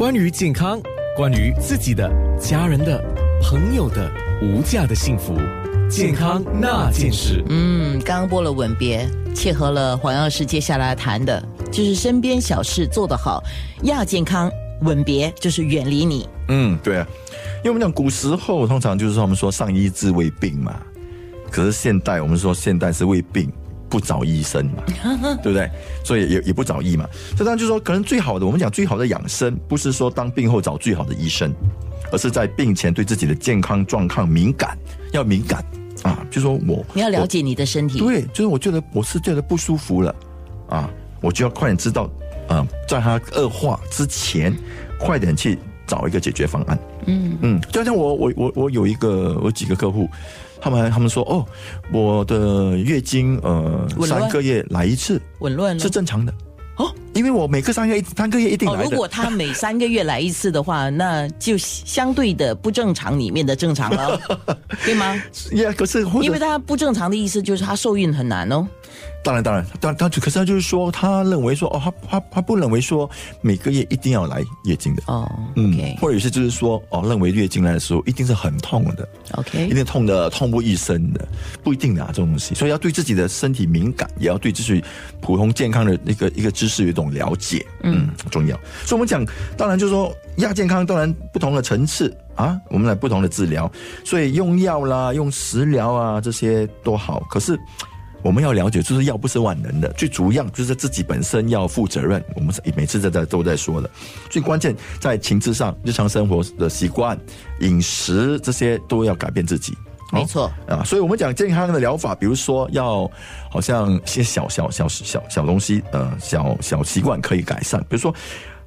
关于健康，关于自己的、家人的、朋友的无价的幸福，健康那件事。嗯，刚刚播了吻别，切合了黄药师接下来谈的，就是身边小事做得好，亚健康。吻别就是远离你。嗯，对啊，因为我们讲古时候通常就是说我们说上医治未病嘛，可是现代我们说现代是未病不找医生嘛，对不对？所以也也不找医嘛。这当然就是说，可能最好的我们讲最好的养生，不是说当病后找最好的医生，而是在病前对自己的健康状况敏感，要敏感啊。就说我你要了解你的身体，对，就是我觉得我是觉得不舒服了啊，我就要快点知道。啊，在它恶化之前，快点去找一个解决方案。嗯嗯，就像我我我我有一个我几个客户，他们他们说哦，我的月经呃三个月来一次，紊乱是正常的哦，因为我每个三个月三个月一定来的。如果他每三个月来一次的话，那就相对的不正常里面的正常了，对吗？呀，可是因为他不正常的意思就是他受孕很难哦。当然，当然，但他可是他就是说，他认为说，哦，他他他不认为说每个月一定要来月经的哦，嗯，或者有些就是说，哦，认为月经来的时候一定是很痛的，OK，一定痛的痛不欲生的，不一定的啊，这种东西，所以要对自己的身体敏感，也要对自己普通健康的一个一个知识有一种了解，嗯，重要。所以我们讲，当然就是说亚健康，当然不同的层次啊，我们来不同的治疗，所以用药啦，用食疗啊，这些都好，可是。我们要了解，就是药不是万能的，最主要就是自己本身要负责任。我们每次在在都在说的，最关键在情志上，日常生活的习惯、饮食这些都要改变自己。没错啊，所以我们讲健康的疗法，比如说要好像一些小小小小小东西，呃，小小习惯可以改善。比如说，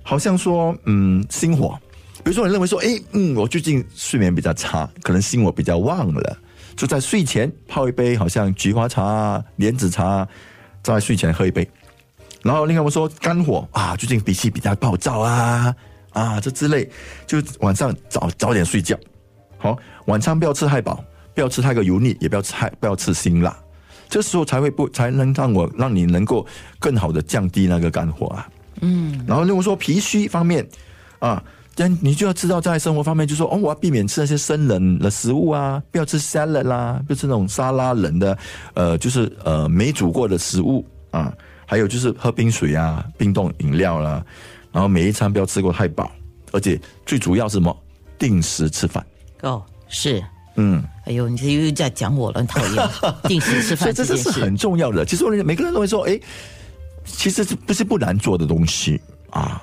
好像说，嗯，心火，比如说你认为说，哎，嗯，我最近睡眠比较差，可能心火比较旺了。就在睡前泡一杯，好像菊花茶、莲子茶，在睡前喝一杯。然后另外我们说肝火啊，最近脾气比较暴躁啊啊这之类，就晚上早早点睡觉。好，晚餐不要吃太饱，不要吃太过油腻，也不要吃太不要吃辛辣。这时候才会不才能让我让你能够更好的降低那个肝火啊。嗯。然后如果说脾虚方面啊。但你就要知道，在生活方面，就说哦，我要避免吃那些生冷的食物啊，不要吃 salad 啦，不要吃那种沙拉冷的，呃，就是呃没煮过的食物啊，还有就是喝冰水啊，冰冻饮料啦，然后每一餐不要吃过太饱，而且最主要是什么？定时吃饭。哦，是，嗯，哎呦，你这又在讲我了，很讨厌。定时吃饭，这这是很重要的。其实我每个人都会说，哎，其实这不是不难做的东西啊。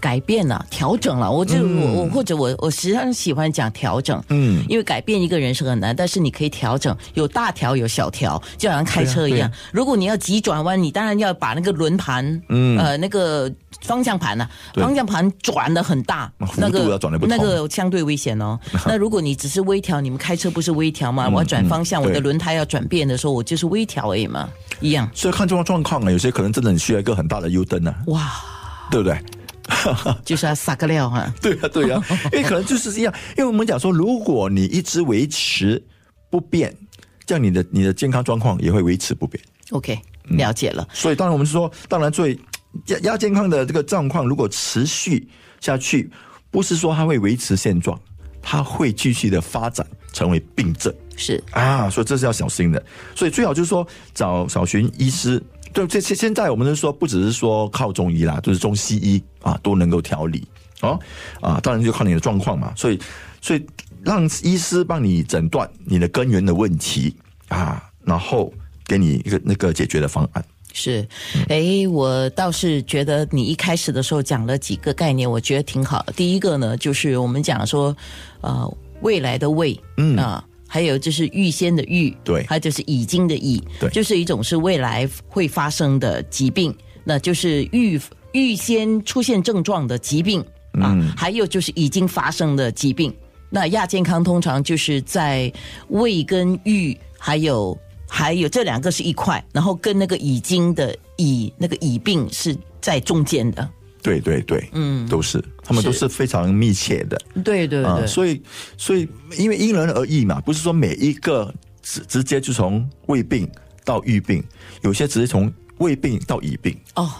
改变了，调整了，我就我我或者我我实际上喜欢讲调整，嗯，因为改变一个人是很难，但是你可以调整，有大调有小调，就好像开车一样，如果你要急转弯，你当然要把那个轮盘，嗯，呃，那个方向盘呢，方向盘转的很大，那个那个相对危险哦。那如果你只是微调，你们开车不是微调吗？我要转方向，我的轮胎要转变的时候，我就是微调而已嘛，一样。所以看这种状况啊，有些可能真的需要一个很大的 U 灯啊，哇，对不对？就是要撒个料哈，对啊对啊，因为可能就是这样，因为我们讲说，如果你一直维持不变，这样你的你的健康状况也会维持不变。OK，了解了。所以当然我们说，当然最亚亚健康的这个状况，如果持续下去，不是说它会维持现状，它会继续的发展成为病症。是啊，所以这是要小心的。所以最好就是说找找寻医师。对，这现现在我们是说，不只是说靠中医啦，就是中西医啊都能够调理哦啊，当然就靠你的状况嘛。所以，所以让医师帮你诊断你的根源的问题啊，然后给你一个那个解决的方案。是，哎，我倒是觉得你一开始的时候讲了几个概念，我觉得挺好。第一个呢，就是我们讲说，呃，未来的未，嗯啊。还有就是预先的预，对，还有就是已经的已，对，就是一种是未来会发生的疾病，那就是预预先出现症状的疾病啊。还有就是已经发生的疾病，那亚健康通常就是在胃跟预，还有还有这两个是一块，然后跟那个已经的已那个已病是在中间的。对对对，嗯，都是，他们都是非常密切的，对对对，所以所以因为因人而异嘛，不是说每一个直直接就从胃病到愈病，有些直接从胃病到乙病。哦，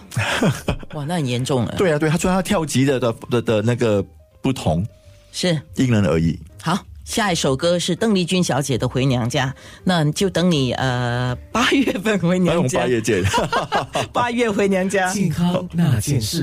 哇，那很严重了。对啊，对，他说他跳级的的的的那个不同，是因人而异。好，下一首歌是邓丽君小姐的《回娘家》，那就等你呃八月份回娘家们八，月见。八月回娘家。健康那件事。